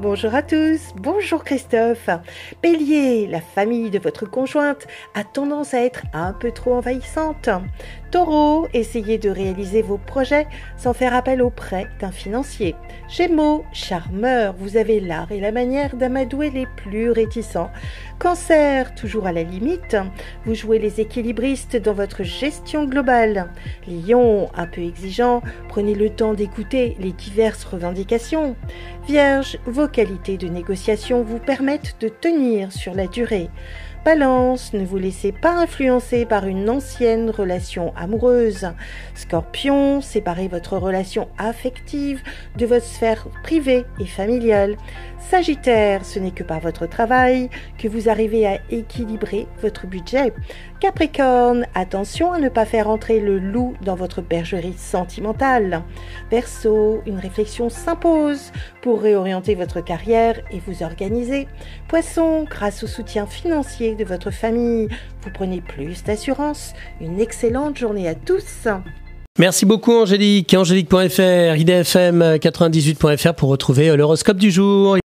Bonjour à tous, bonjour Christophe. Bélier, la famille de votre conjointe a tendance à être un peu trop envahissante. Taureau, essayez de réaliser vos projets sans faire appel au prêt d'un financier. Gémeaux, charmeur, vous avez l'art et la manière d'amadouer les plus réticents. Cancer, toujours à la limite, vous jouez les équilibristes dans votre gestion globale. Lion, un peu exigeant, prenez le temps d'écouter les diverses revendications. Vierge, vos qualités de négociation vous permettent de tenir sur la durée. Balance, ne vous laissez pas influencer par une ancienne relation amoureuse. Scorpion, séparez votre relation affective de votre sphère privée et familiale. Sagittaire, ce n'est que par votre travail que vous arrivez à équilibrer votre budget. Capricorne, attention à ne pas faire entrer le loup dans votre bergerie sentimentale. Verseau, une réflexion s'impose pour réorienter votre carrière et vous organiser. Poisson, grâce au soutien financier de votre famille, vous prenez plus d'assurance. Une excellente journée à tous. Merci beaucoup Angélique. Angélique.fr, idfm98.fr pour retrouver l'horoscope du jour.